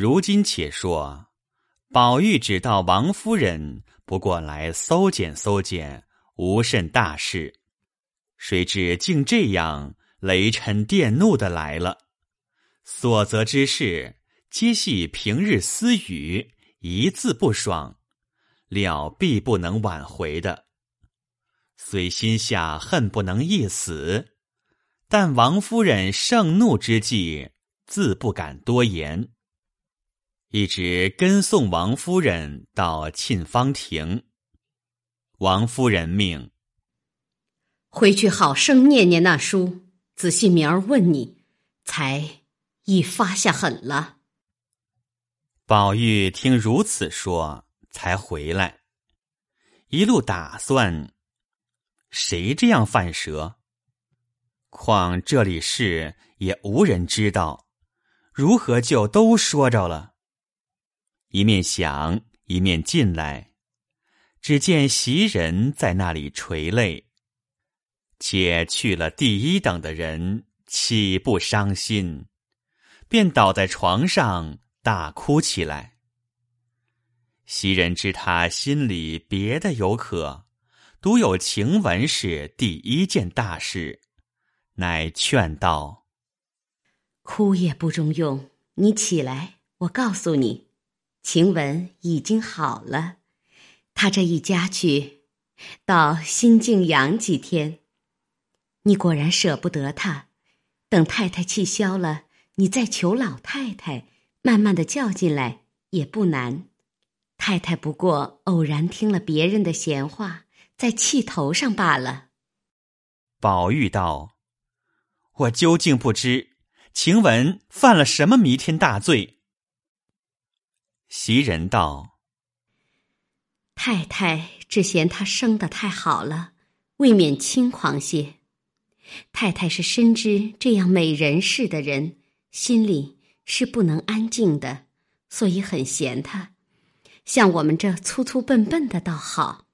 如今且说，宝玉只道王夫人不过来搜检搜检，无甚大事，谁知竟这样雷嗔电怒的来了。所责之事，皆系平日私语，一字不爽，料必不能挽回的。虽心下恨不能一死，但王夫人盛怒之际，自不敢多言。一直跟送王夫人到沁芳亭。王夫人命回去好生念念那书，仔细明儿问你，才已发下狠了。宝玉听如此说，才回来，一路打算：谁这样犯舌？况这里事也无人知道，如何就都说着了？一面想，一面进来，只见袭人在那里垂泪。且去了第一等的人，岂不伤心？便倒在床上大哭起来。袭人知他心里别的有可，独有晴雯是第一件大事，乃劝道：“哭也不中用，你起来，我告诉你。”晴雯已经好了，他这一家去，到新静养几天。你果然舍不得他，等太太气消了，你再求老太太，慢慢的叫进来也不难。太太不过偶然听了别人的闲话，在气头上罢了。宝玉道：“我究竟不知晴雯犯了什么弥天大罪。”袭人道：“太太只嫌他生的太好了，未免轻狂些。太太是深知这样美人似的人，心里是不能安静的，所以很嫌他。像我们这粗粗笨笨的倒好。”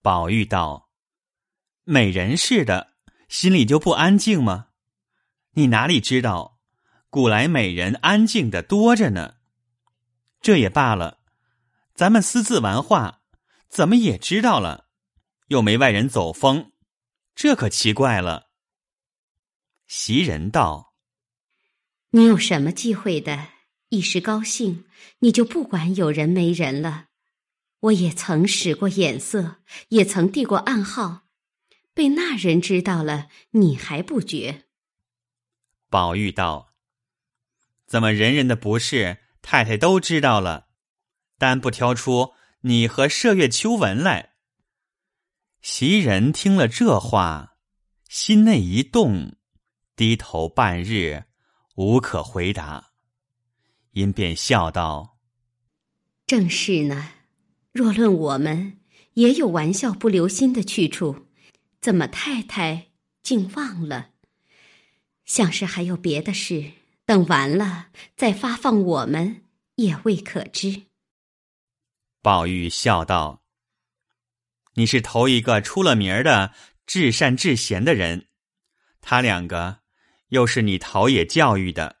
宝玉道：“美人似的，心里就不安静吗？你哪里知道，古来美人安静的多着呢。”这也罢了，咱们私自玩话，怎么也知道了，又没外人走风，这可奇怪了。袭人道：“你有什么忌讳的？一时高兴，你就不管有人没人了。我也曾使过眼色，也曾递过暗号，被那人知道了，你还不觉？”宝玉道：“怎么人人的不是？”太太都知道了，但不挑出你和麝月、秋纹来。袭人听了这话，心内一动，低头半日，无可回答。因便笑道：“正是呢。若论我们，也有玩笑不留心的去处，怎么太太竟忘了？像是还有别的事。”等完了再发放我们，也未可知。宝玉笑道：“你是头一个出了名的至善至贤的人，他两个又是你陶冶教育的，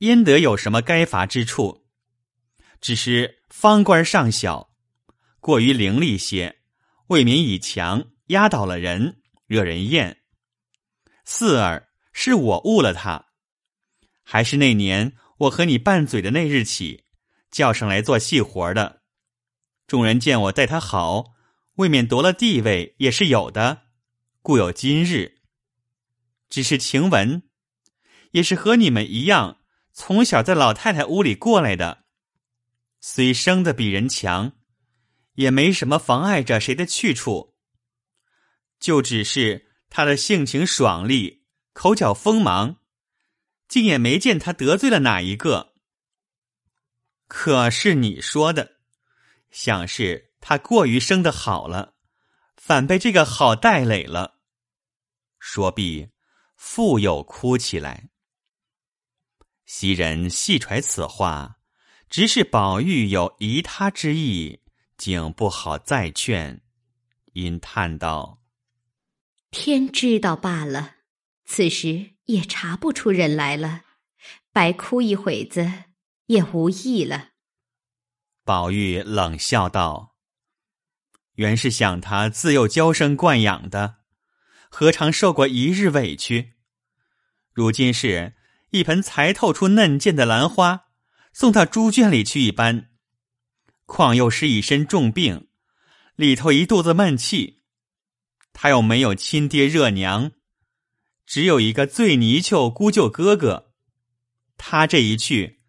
焉得有什么该罚之处？只是方官尚小，过于伶俐些，未免以强压倒了人，惹人厌。四儿是我误了他。”还是那年我和你拌嘴的那日起，叫上来做细活的。众人见我待他好，未免夺了地位也是有的，故有今日。只是晴雯，也是和你们一样，从小在老太太屋里过来的，虽生的比人强，也没什么妨碍着谁的去处。就只是他的性情爽利，口角锋芒。竟也没见他得罪了哪一个。可是你说的，想是他过于生的好了，反被这个好带累了。说毕，复又哭起来。袭人细揣此话，只是宝玉有疑他之意，竟不好再劝，因叹道：“天知道罢了。”此时。也查不出人来了，白哭一会子，也无益了。宝玉冷笑道：“原是想他自幼娇生惯养的，何尝受过一日委屈？如今是一盆才透出嫩剑的兰花，送到猪圈里去一般。况又是一身重病，里头一肚子闷气，他又没有亲爹热娘。”只有一个最泥鳅姑舅哥哥，他这一去，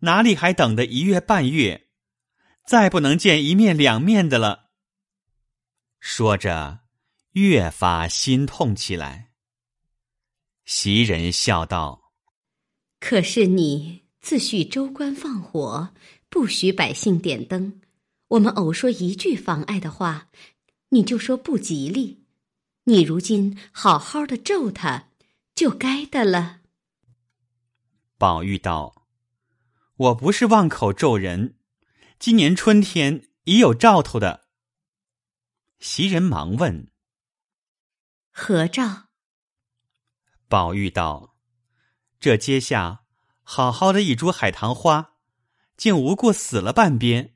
哪里还等得一月半月？再不能见一面两面的了。说着，越发心痛起来。袭人笑道：“可是你自诩州官放火，不许百姓点灯。我们偶说一句妨碍的话，你就说不吉利。”你如今好好的咒他，就该的了。宝玉道：“我不是妄口咒人，今年春天已有兆头的。”袭人忙问：“何兆？”宝玉道：“这阶下好好的一株海棠花，竟无故死了半边，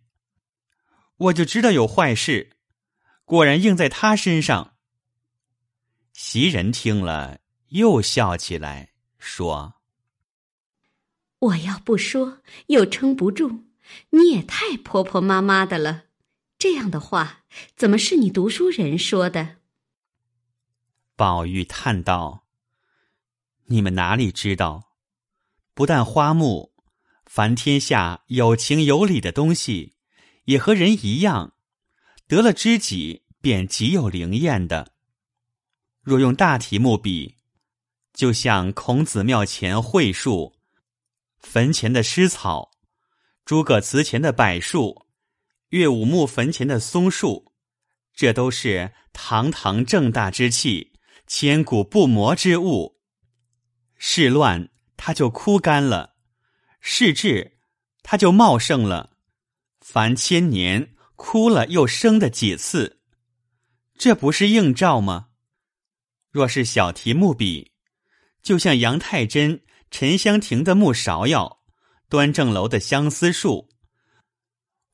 我就知道有坏事，果然应在他身上。”袭人听了，又笑起来，说：“我要不说，又撑不住。你也太婆婆妈妈的了，这样的话，怎么是你读书人说的？”宝玉叹道：“你们哪里知道？不但花木，凡天下有情有理的东西，也和人一样，得了知己，便极有灵验的。”若用大题目比，就像孔子庙前桧树、坟前的湿草、诸葛祠前的柏树、岳武穆坟前的松树，这都是堂堂正大之气、千古不磨之物。事乱，它就枯干了；事治，它就茂盛了。凡千年枯了又生的几次，这不是映照吗？若是小题目比，就像杨太真、沉香亭的木芍药，端正楼的相思树，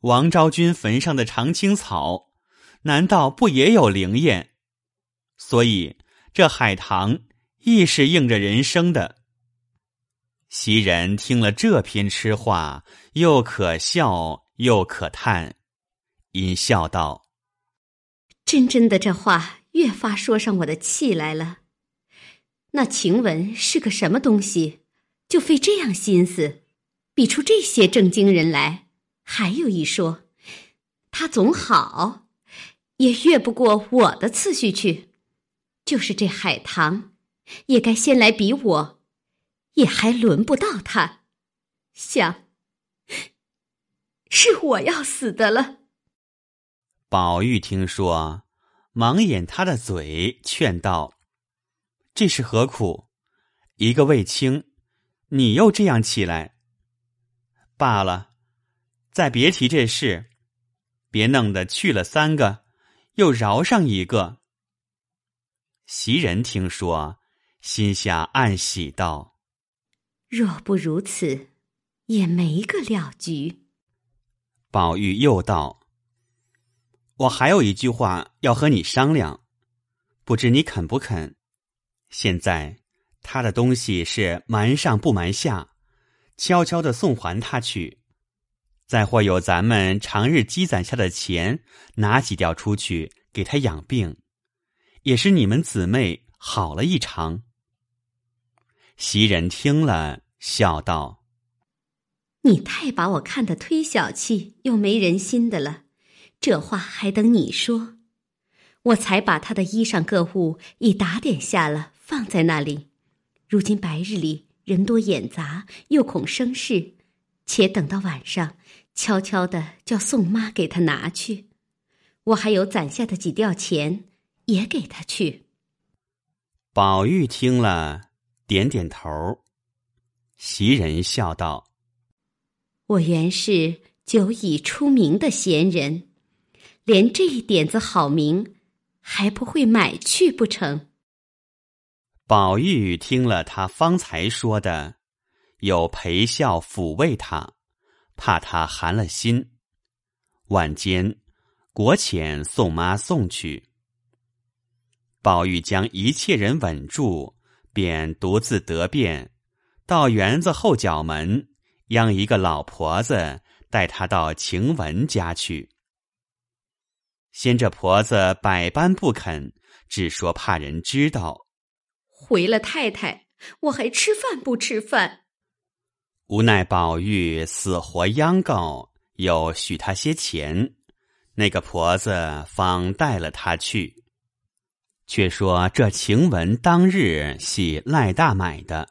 王昭君坟上的常青草，难道不也有灵验？所以这海棠亦是应着人生的。袭人听了这篇痴话，又可笑又可叹，因笑道：“真真的这话。”越发说上我的气来了。那晴雯是个什么东西？就费这样心思，比出这些正经人来。还有一说，他总好，也越不过我的次序去。就是这海棠，也该先来比我，也还轮不到他。想，是我要死的了。宝玉听说。忙掩他的嘴，劝道：“这是何苦？一个卫青，你又这样起来。罢了，再别提这事，别弄得去了三个，又饶上一个。”袭人听说，心下暗喜道：“若不如此，也没个了局。”宝玉又道。我还有一句话要和你商量，不知你肯不肯？现在他的东西是瞒上不瞒下，悄悄的送还他去，再或有咱们长日积攒下的钱，拿几吊出去给他养病，也是你们姊妹好了一场。袭人听了，笑道：“你太把我看得忒小气又没人心的了。”这话还等你说，我才把他的衣裳各物已打点下了，放在那里。如今白日里人多眼杂，又恐生事，且等到晚上，悄悄的叫宋妈给他拿去。我还有攒下的几吊钱，也给他去。宝玉听了，点点头。袭人笑道：“我原是久已出名的闲人。”连这一点子好名，还不会买去不成？宝玉听了他方才说的，有陪笑抚慰他，怕他寒了心。晚间，国遣送妈送去。宝玉将一切人稳住，便独自得便，到园子后角门，央一个老婆子带他到晴雯家去。先这婆子百般不肯，只说怕人知道。回了太太，我还吃饭不吃饭？无奈宝玉死活央告，又许他些钱，那个婆子方带了他去。却说这晴雯当日系赖大买的，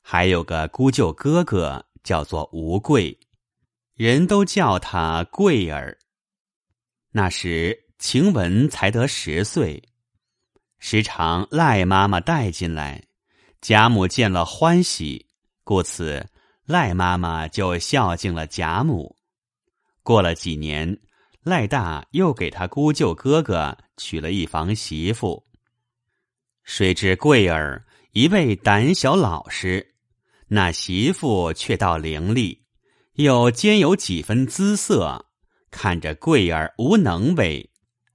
还有个姑舅哥哥叫做吴贵，人都叫他贵儿。那时晴雯才得十岁，时常赖妈妈带进来，贾母见了欢喜，故此赖妈妈就孝敬了贾母。过了几年。赖大又给他姑舅哥哥娶了一房媳妇。谁知贵儿一味胆小老实，那媳妇却倒伶俐，又兼有几分姿色，看着贵儿无能为，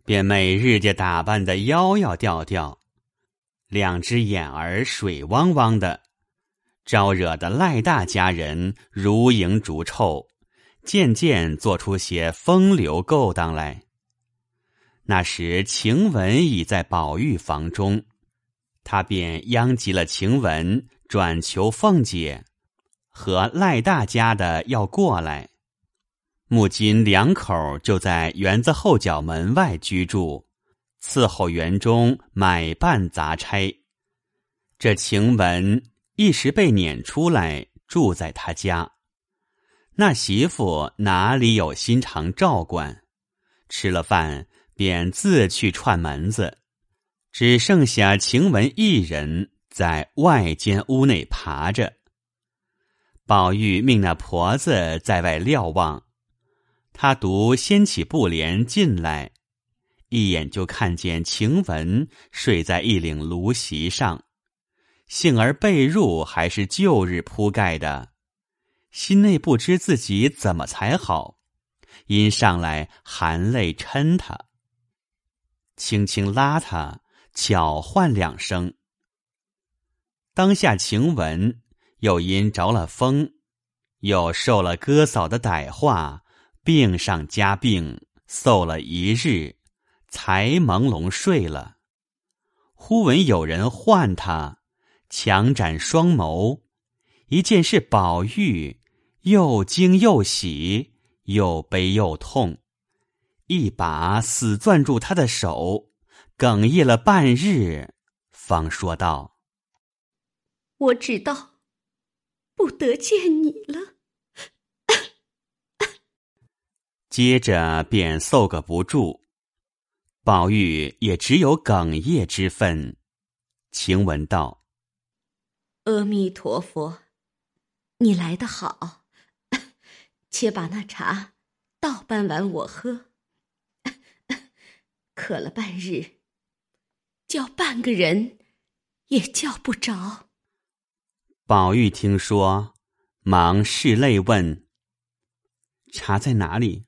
便每日家打扮的妖妖调调，两只眼儿水汪汪的，招惹的赖大家人如蝇逐臭。渐渐做出些风流勾当来。那时晴雯已在宝玉房中，他便殃及了晴雯，转求凤姐和赖大家的要过来。木金两口就在园子后角门外居住，伺候园中买办杂差。这晴雯一时被撵出来，住在他家。那媳妇哪里有心肠照管？吃了饭便自去串门子，只剩下晴雯一人在外间屋内爬着。宝玉命那婆子在外瞭望，他独掀起布帘进来，一眼就看见晴雯睡在一领芦席上，幸而被褥还是旧日铺盖的。心内不知自己怎么才好，因上来含泪嗔他，轻轻拉他，巧唤两声。当下晴雯又因着了风，又受了哥嫂的歹话，病上加病，嗽了一日，才朦胧睡了。忽闻有人唤他，强展双眸，一见是宝玉。又惊又喜，又悲又痛，一把死攥住他的手，哽咽了半日，方说道：“我知道，不得见你了。”接着便嗽个不住，宝玉也只有哽咽之分。晴雯道：“阿弥陀佛，你来的好。”且把那茶倒半碗我喝，渴了半日，叫半个人也叫不着。宝玉听说，忙拭泪问：“茶在哪里？”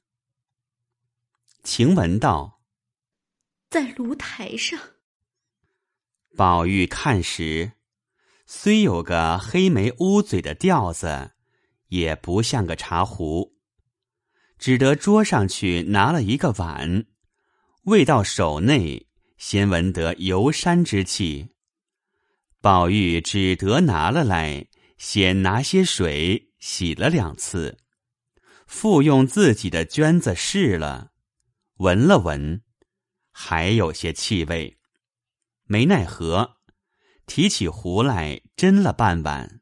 晴雯道：“在炉台上。”宝玉看时，虽有个黑眉乌嘴的调子。也不像个茶壶，只得桌上去拿了一个碗，未到手内，先闻得游山之气。宝玉只得拿了来，先拿些水洗了两次，复用自己的绢子试了，闻了闻，还有些气味，没奈何，提起壶来斟了半碗，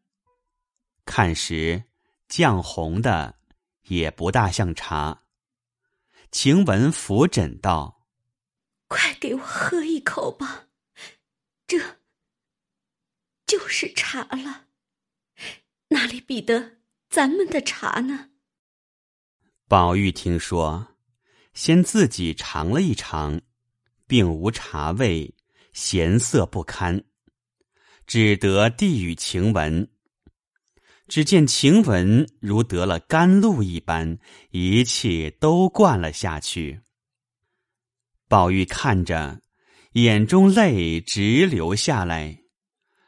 看时。绛红的也不大像茶。晴雯扶枕道：“快给我喝一口吧，这就是茶了，哪里比得咱们的茶呢？”宝玉听说，先自己尝了一尝，并无茶味，咸涩不堪，只得递与晴雯。只见晴雯如得了甘露一般，一切都灌了下去。宝玉看着，眼中泪直流下来，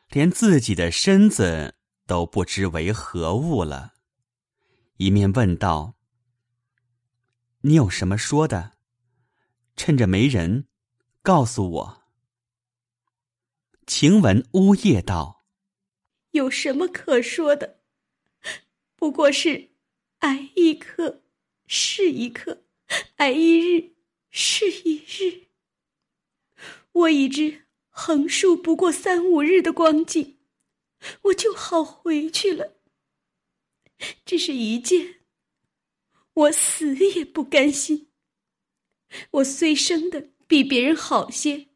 连自己的身子都不知为何物了。一面问道：“你有什么说的？趁着没人，告诉我。”晴雯呜咽道：“有什么可说的？”不过是，挨一刻是一刻，挨一日是一日。我已知横竖不过三五日的光景，我就好回去了。只是一件，我死也不甘心。我虽生的比别人好些，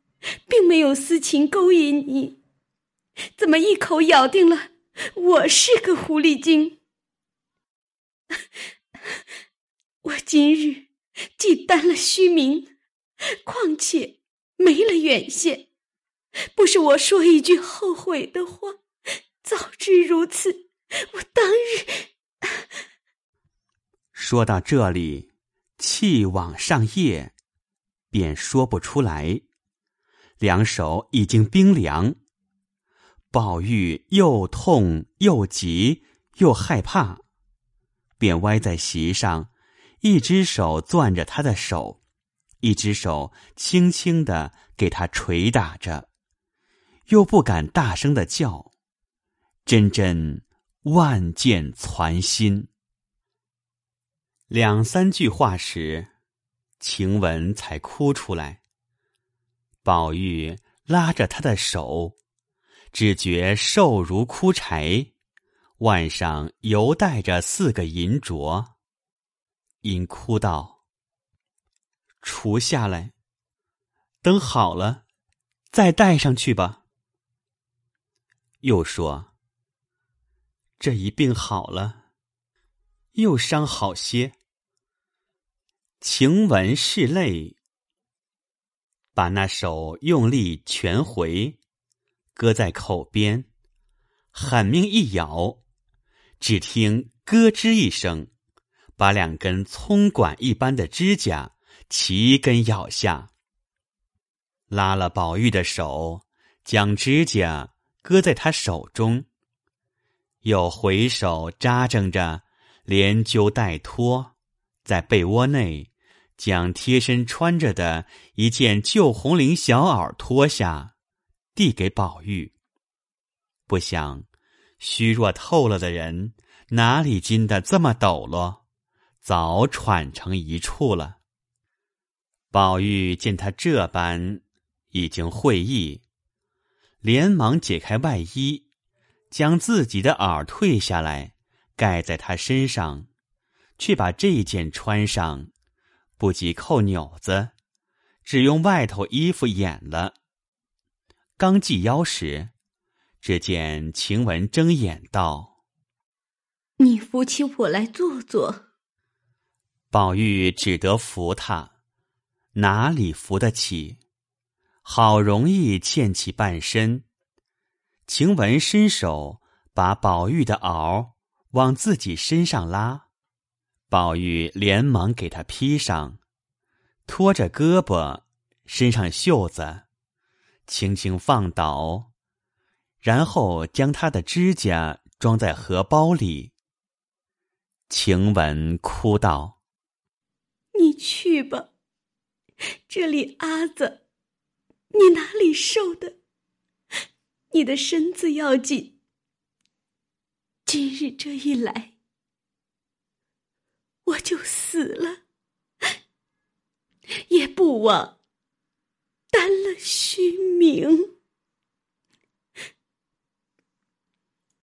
并没有私情勾引你，怎么一口咬定了我是个狐狸精？我今日既担了虚名，况且没了远线，不是我说一句后悔的话。早知如此，我当日……说到这里，气往上咽，便说不出来，两手已经冰凉。宝玉又痛又急又害怕。便歪在席上，一只手攥着他的手，一只手轻轻的给他捶打着，又不敢大声的叫，真真万箭攒心。两三句话时，晴雯才哭出来。宝玉拉着她的手，只觉瘦如枯柴。腕上犹带着四个银镯，因哭道：“除下来，等好了，再戴上去吧。”又说：“这一病好了，又伤好些。”晴雯拭泪，把那手用力全回，搁在口边，狠命一咬。只听“咯吱”一声，把两根葱管一般的指甲齐根咬下。拉了宝玉的手，将指甲搁在他手中，又回手扎正着，连揪带拖，在被窝内将贴身穿着的一件旧红绫小袄脱下，递给宝玉。不想。虚弱透了的人，哪里经得这么抖落？早喘成一处了。宝玉见他这般，已经会意，连忙解开外衣，将自己的袄退下来，盖在他身上，却把这件穿上，不及扣纽子，只用外头衣服掩了。刚系腰时。只见晴雯睁眼道：“你扶起我来坐坐。”宝玉只得扶他，哪里扶得起？好容易欠起半身。晴雯伸手把宝玉的袄往自己身上拉，宝玉连忙给他披上，拖着胳膊，身上袖子，轻轻放倒。然后将他的指甲装在荷包里。晴雯哭道：“你去吧，这里阿子，你哪里受的？你的身子要紧。今日这一来，我就死了，也不枉担了虚名。”